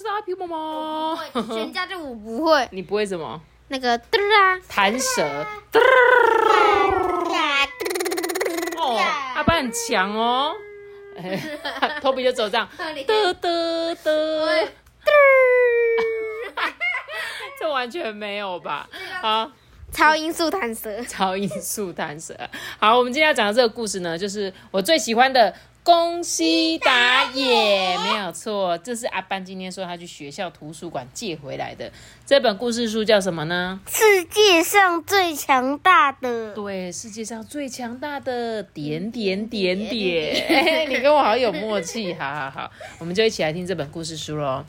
家好，我是阿皮妈妈。全家就我不会你不会什么？那个嘚啊，弹舌。哦，阿爸很强哦。头皮就走这样，嘚嘚嘚。这完全没有吧？啊。超音速弹舌。超音速弹舌。好，我们今天要讲的这个故事呢，就是我最喜欢的宫西达也，没有错。这是阿班今天说他去学校图书馆借回来的这本故事书，叫什么呢？世界上最强大的，对，世界上最强大的点点点点。你跟我好有默契，好好好，我们就一起来听这本故事书喽。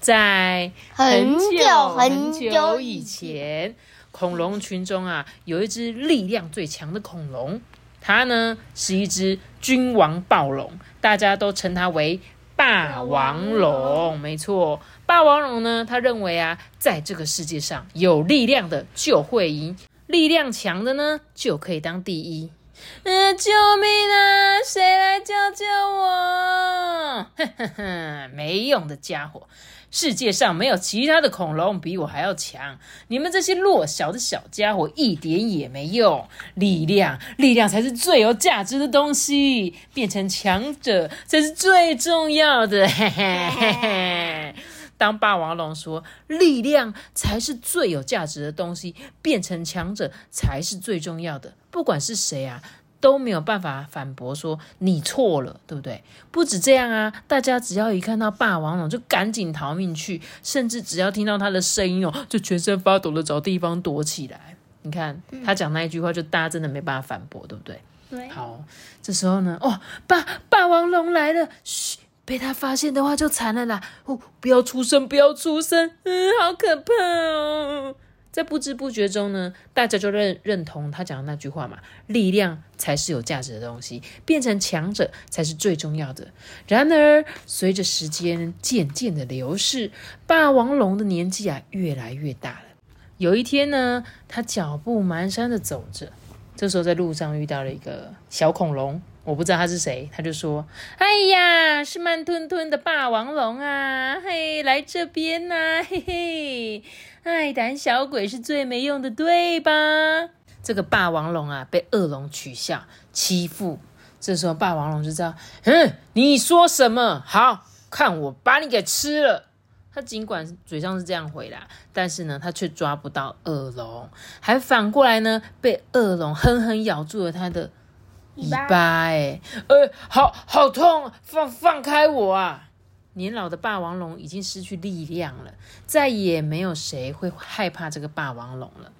在很久很很久以前，恐龙群中啊，有一只力量最强的恐龙，它呢是一只君王暴龙，大家都称它为霸王龙。没错，霸王龙呢，他认为啊，在这个世界上有力量的就会赢，力量强的呢就可以当第一。嗯，救命啊！谁来救救我？哼哼哼，没用的家伙！世界上没有其他的恐龙比我还要强，你们这些弱小的小家伙一点也没用。力量，力量才是最有价值的东西，变成强者才是最重要的。嘿嘿嘿嘿。当霸王龙说力量才是最有价值的东西，变成强者才是最重要的，不管是谁啊。都没有办法反驳说你错了，对不对？不止这样啊，大家只要一看到霸王龙就赶紧逃命去，甚至只要听到他的声音哦，就全身发抖的找地方躲起来。你看他讲那一句话，就大家真的没办法反驳，对不对？对好，这时候呢，哦，霸霸王龙来了，嘘，被他发现的话就惨了啦！哦，不要出声，不要出声，嗯，好可怕哦！在不知不觉中呢，大家就认认同他讲的那句话嘛，力量才是有价值的东西，变成强者才是最重要的。然而，随着时间渐渐的流逝，霸王龙的年纪啊越来越大了。有一天呢，他脚步蹒跚的走着，这时候在路上遇到了一个小恐龙，我不知道他是谁，他就说：“哎呀，是慢吞吞的霸王龙啊，嘿，来这边呐、嘿嘿，哎，胆小鬼是最没用的，对吧？”这个霸王龙啊，被恶龙取笑欺负，这时候霸王龙就知道，嗯，你说什么？好看我把你给吃了。他尽管嘴上是这样回答，但是呢，他却抓不到恶龙，还反过来呢，被恶龙狠狠咬住了他的尾巴。哎，呃，好好痛，放放开我啊！年老的霸王龙已经失去力量了，再也没有谁会害怕这个霸王龙了。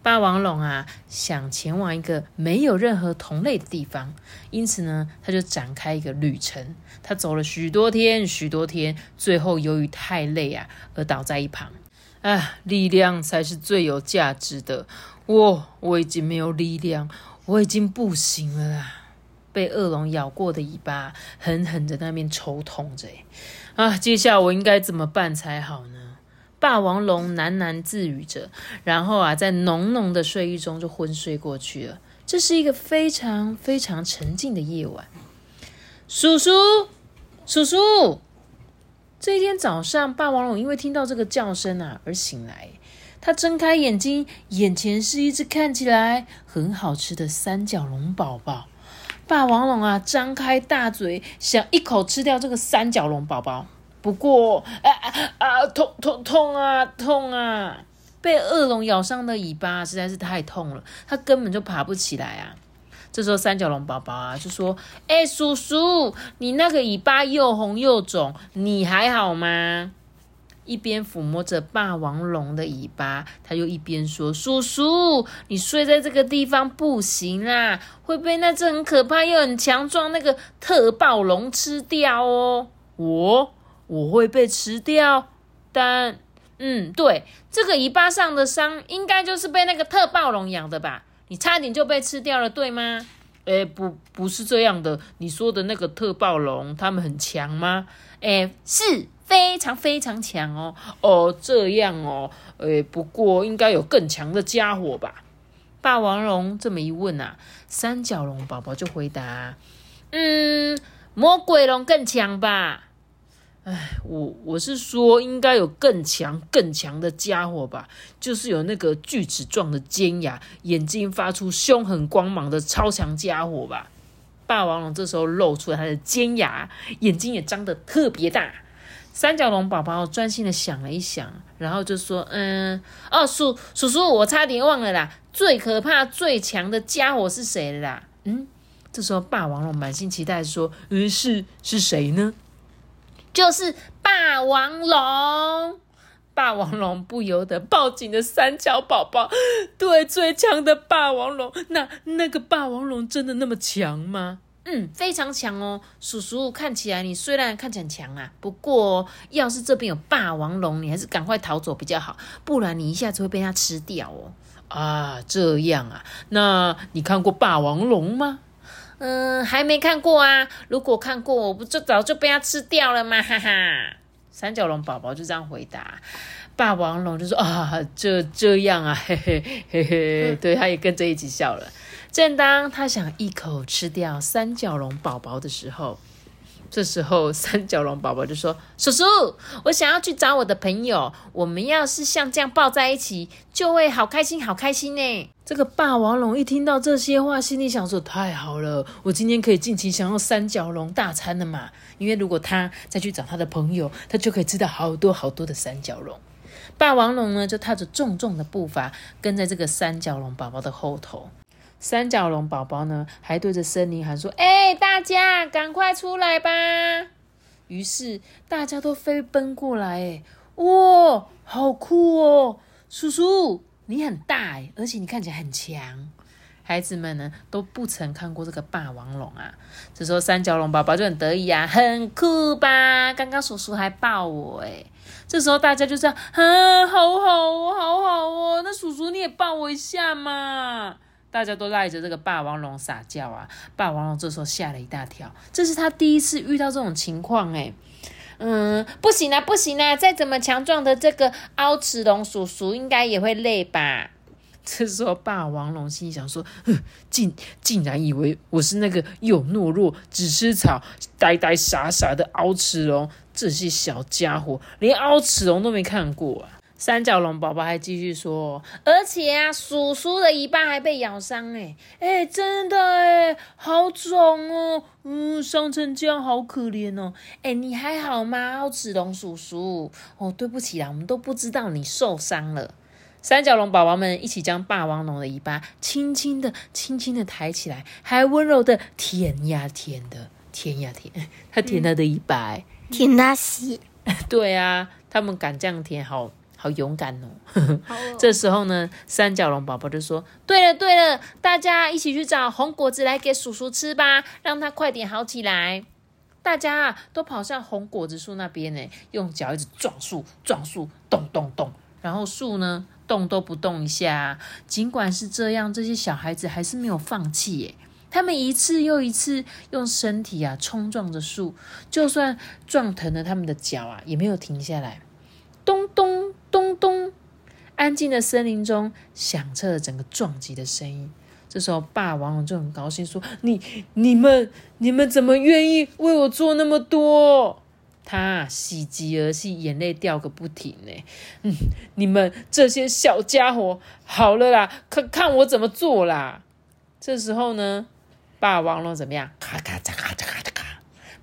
霸王龙啊，想前往一个没有任何同类的地方，因此呢，他就展开一个旅程。他走了许多天，许多天，最后由于太累啊，而倒在一旁。啊，力量才是最有价值的。我我已经没有力量，我已经不行了啦！被恶龙咬过的尾巴狠狠的那边抽痛着。啊，接下来我应该怎么办才好呢？霸王龙喃喃自语着，然后啊，在浓浓的睡意中就昏睡过去了。这是一个非常非常沉静的夜晚。叔叔，叔叔，这一天早上，霸王龙因为听到这个叫声啊而醒来。他睁开眼睛，眼前是一只看起来很好吃的三角龙宝宝。霸王龙啊，张开大嘴，想一口吃掉这个三角龙宝宝。不过，啊啊啊！痛痛痛啊痛啊！被恶龙咬伤的尾巴实在是太痛了，它根本就爬不起来啊！这时候三角龙宝宝啊就说：“哎、叔叔，你那个尾巴又红又肿，你还好吗？”一边抚摸着霸王龙的尾巴，他又一边说：“叔叔，你睡在这个地方不行啦，会被那只很可怕又很强壮那个特暴龙吃掉哦。我我会被吃掉，但嗯，对，这个尾巴上的伤应该就是被那个特暴龙咬的吧？你差点就被吃掉了，对吗？哎，不，不是这样的。你说的那个特暴龙，他们很强吗？哎，是非常非常强哦。哦，这样哦。诶，不过应该有更强的家伙吧？霸王龙这么一问啊，三角龙宝宝就回答：嗯，魔鬼龙更强吧？哎，我我是说，应该有更强、更强的家伙吧？就是有那个锯齿状的尖牙，眼睛发出凶狠光芒的超强家伙吧？霸王龙这时候露出了它的尖牙，眼睛也张得特别大。三角龙宝宝专心的想了一想，然后就说：“嗯，哦，叔叔叔，我差点忘了啦，最可怕、最强的家伙是谁啦？”嗯，这时候霸王龙满心期待说：“嗯，是是谁呢？”就是霸王龙，霸王龙不由得抱紧了三角宝宝。对，最强的霸王龙，那那个霸王龙真的那么强吗？嗯，非常强哦。叔叔，看起来你虽然看起来很强啊，不过要是这边有霸王龙，你还是赶快逃走比较好，不然你一下子会被它吃掉哦。啊，这样啊？那你看过霸王龙吗？嗯，还没看过啊。如果看过，我不就早就被它吃掉了吗？哈哈。三角龙宝宝就这样回答。霸王龙就说：“啊，这这样啊，嘿嘿嘿嘿。” 对，他也跟着一起笑了。正当他想一口吃掉三角龙宝宝的时候，这时候三角龙宝宝就说：“叔叔，我想要去找我的朋友。我们要是像这样抱在一起，就会好开心，好开心呢。”这个霸王龙一听到这些话，心里想说：“太好了，我今天可以尽情享用三角龙大餐了嘛！因为如果他再去找他的朋友，他就可以吃到好多好多的三角龙。”霸王龙呢，就踏着重重的步伐，跟在这个三角龙宝宝的后头。三角龙宝宝呢，还对着森林喊说：“哎，大家赶快出来吧！”于是大家都飞奔过来，哎，哇，好酷哦，叔叔！你很大哎，而且你看起来很强。孩子们呢都不曾看过这个霸王龙啊。这时候三角龙宝宝就很得意啊，很酷吧？刚刚叔叔还抱我哎。这时候大家就这样，啊，好好哦，好好哦。那叔叔你也抱我一下嘛。大家都赖着这个霸王龙撒娇啊。霸王龙这时候吓了一大跳，这是他第一次遇到这种情况哎。嗯，不行啊，不行啊！再怎么强壮的这个凹齿龙叔叔，应该也会累吧？这时候霸王龙心想说：“竟竟然以为我是那个又懦弱、只吃草、呆呆傻傻的凹齿龙，这些小家伙连凹齿龙都没看过啊！”三角龙宝宝还继续说：“而且啊，叔叔的尾巴还被咬伤，哎哎，真的哎，好肿哦，嗯，伤成这样，好可怜哦，哎，你还好吗，奥齿龙叔叔？哦，对不起啦，我们都不知道你受伤了。”三角龙宝宝们一起将霸王龙的尾巴轻轻的、轻轻的抬起来，还温柔的舔呀舔的，舔呀舔，他舔他的尾巴，舔那些。对啊，他们敢这样舔，好。好勇敢哦！这时候呢，三角龙宝宝就说：“对了对了，大家一起去找红果子来给叔叔吃吧，让他快点好起来。”大家啊，都跑向红果子树那边呢，用脚一直撞树，撞树，咚咚咚，然后树呢动都不动一下。尽管是这样，这些小孩子还是没有放弃耶。他们一次又一次用身体啊冲撞着树，就算撞疼了他们的脚啊，也没有停下来。咚咚咚咚，安静的森林中响彻了整个撞击的声音。这时候，霸王龙就很高兴说：“你、你们、你们怎么愿意为我做那么多？”他喜极而泣，眼泪掉个不停呢。嗯，你们这些小家伙，好了啦，看看我怎么做啦。这时候呢，霸王龙怎么样？咔咔嚓咔嚓咔嚓咔。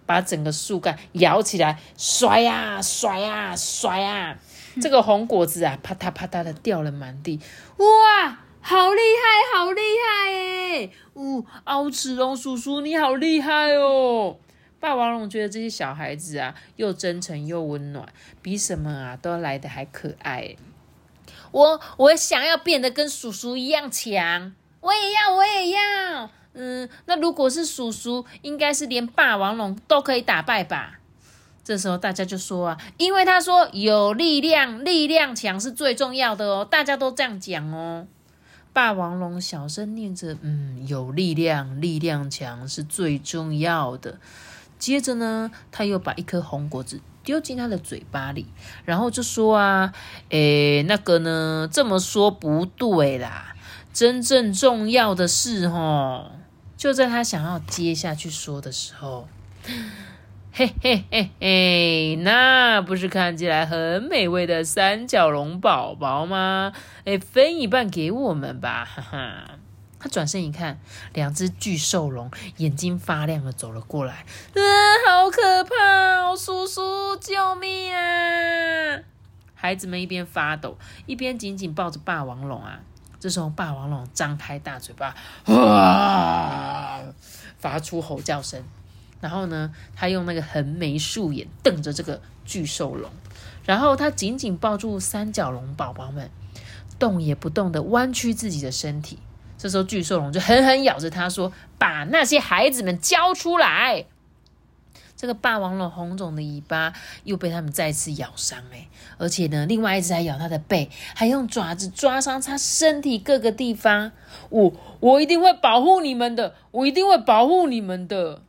把整个树干摇起来，甩呀甩呀甩呀，这个红果子啊，啪嗒啪嗒的掉了满地。哇，好厉害，好厉害哎！呜，凹齿龙叔叔你好厉害哦！霸王龙觉得这些小孩子啊，又真诚又温暖，比什么啊都来的还可爱。我我想要变得跟叔叔一样强，我也要，我也要。嗯，那如果是叔叔，应该是连霸王龙都可以打败吧？这时候大家就说啊，因为他说有力量，力量强是最重要的哦，大家都这样讲哦。霸王龙小声念着：“嗯，有力量，力量强是最重要的。”接着呢，他又把一颗红果子丢进他的嘴巴里，然后就说：“啊，诶，那个呢？这么说不对啦，真正重要的是，哦，就在他想要接下去说的时候。”嘿嘿嘿嘿，那不是看起来很美味的三角龙宝宝吗？哎，分一半给我们吧，哈哈。他转身一看，两只巨兽龙眼睛发亮的走了过来，啊，好可怕！叔叔，救命啊！孩子们一边发抖，一边紧紧抱着霸王龙啊。这时候，霸王龙张开大嘴巴，哇，发出吼叫声。然后呢，他用那个横眉竖眼瞪着这个巨兽龙，然后他紧紧抱住三角龙宝宝们，动也不动的弯曲自己的身体。这时候巨兽龙就狠狠咬着他说：“把那些孩子们交出来！”这个霸王龙红肿的尾巴又被他们再次咬伤哎，而且呢，另外一只还咬他的背，还用爪子抓伤他身体各个地方。我我一定会保护你们的，我一定会保护你们的。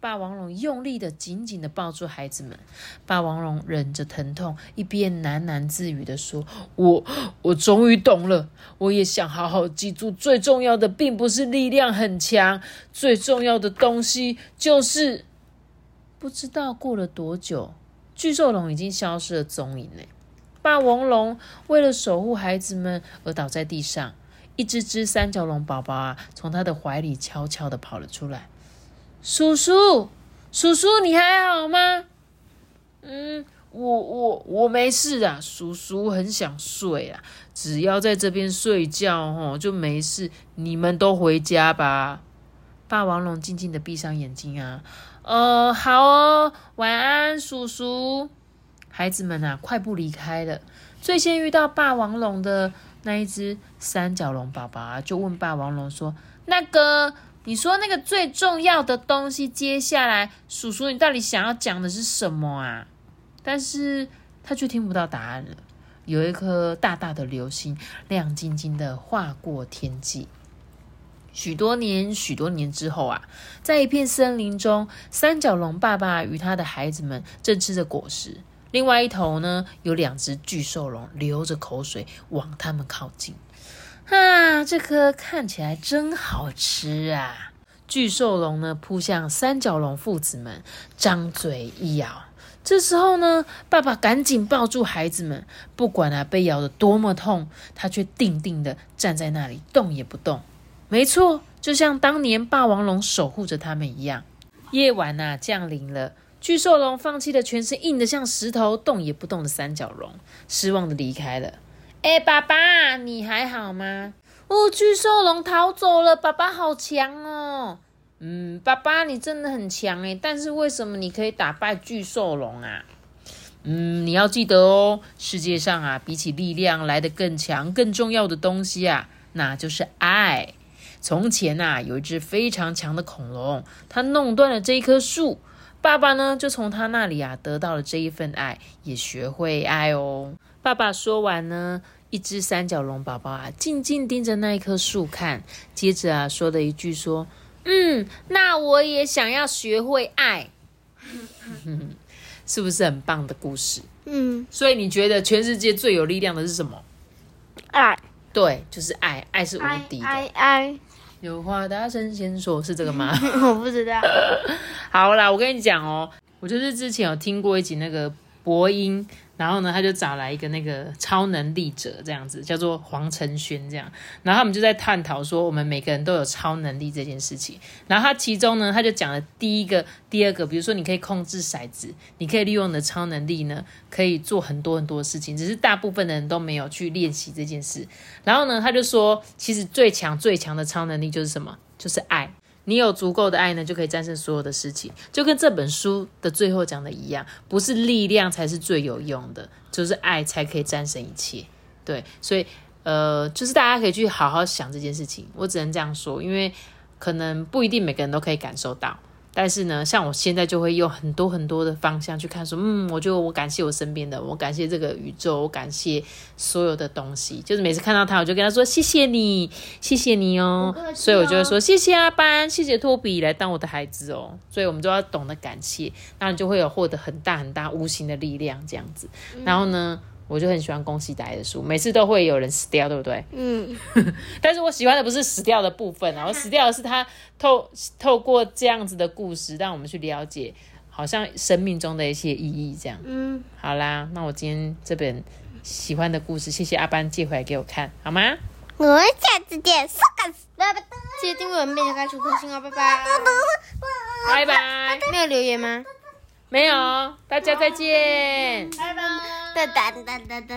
霸王龙用力的、紧紧的抱住孩子们。霸王龙忍着疼痛，一边喃喃自语的说：“我，我终于懂了。我也想好好记住，最重要的并不是力量很强，最重要的东西就是……不知道过了多久，巨兽龙已经消失了踪影呢。霸王龙为了守护孩子们而倒在地上，一只只三角龙宝宝啊，从他的怀里悄悄的跑了出来。”叔叔，叔叔，你还好吗？嗯，我我我没事啊。叔叔很想睡啊，只要在这边睡觉哦，就没事。你们都回家吧。霸王龙静静的闭上眼睛啊。呃，好哦，晚安，叔叔。孩子们啊，快步离开了。最先遇到霸王龙的那一只三角龙宝宝啊，就问霸王龙说：“那个。”你说那个最重要的东西，接下来叔叔，你到底想要讲的是什么啊？但是他却听不到答案了。有一颗大大的流星，亮晶晶的划过天际。许多年，许多年之后啊，在一片森林中，三角龙爸爸与他的孩子们正吃着果实，另外一头呢，有两只巨兽龙流着口水往他们靠近。啊，这颗看起来真好吃啊！巨兽龙呢扑向三角龙父子们，张嘴一咬。这时候呢，爸爸赶紧抱住孩子们，不管啊被咬得多么痛，他却定定的站在那里，动也不动。没错，就像当年霸王龙守护着他们一样。夜晚呐降临了，巨兽龙放弃了全身硬得像石头、动也不动的三角龙，失望的离开了。哎，爸爸，你还好吗？哦，巨兽龙逃走了，爸爸好强哦。嗯，爸爸你真的很强哎，但是为什么你可以打败巨兽龙啊？嗯，你要记得哦，世界上啊，比起力量来的更强、更重要的东西啊，那就是爱。从前呐，有一只非常强的恐龙，它弄断了这一棵树，爸爸呢就从他那里啊得到了这一份爱，也学会爱哦。爸爸说完呢，一只三角龙宝宝啊，静静盯着那一棵树看，接着啊，说了一句说：“嗯，那我也想要学会爱，是不是很棒的故事？”嗯，所以你觉得全世界最有力量的是什么？爱，对，就是爱，爱是无敌的。爱爱，有话大声先说，是这个吗？我不知道。好啦，我跟你讲哦，我就是之前有听过一集那个播音。然后呢，他就找来一个那个超能力者，这样子叫做黄承轩这样。然后他们就在探讨说，我们每个人都有超能力这件事情。然后他其中呢，他就讲了第一个、第二个，比如说你可以控制骰子，你可以利用你的超能力呢，可以做很多很多事情。只是大部分的人都没有去练习这件事。然后呢，他就说，其实最强最强的超能力就是什么？就是爱。你有足够的爱呢，就可以战胜所有的事情，就跟这本书的最后讲的一样，不是力量才是最有用的，就是爱才可以战胜一切。对，所以呃，就是大家可以去好好想这件事情。我只能这样说，因为可能不一定每个人都可以感受到，但是呢，像我现在就会用很多很多的方向去看，说，嗯，我就我感谢我身边的，我感谢这个宇宙，我感谢所有的东西。就是每次看到他，我就跟他说，谢谢你，谢谢你哦。所以我就会说，谢谢阿班，谢谢托比来当我的孩子哦。所以我们就要懂得感谢，那你就会有获得很大很大无形的力量，这样子。然后呢？我就很喜欢宫西达的书，每次都会有人死掉，对不对？嗯。但是我喜欢的不是死掉的部分啊，我死掉的是他透透过这样子的故事，让我们去了解，好像生命中的一些意义这样。嗯。好啦，那我今天这本喜欢的故事，谢谢阿班借回来给我看，好吗？我们下次见，苏格斯，记得订阅我们并且开出颗星哦，拜拜。拜拜。没有留言吗？没有，大家再见。拜拜。哒哒哒哒哒。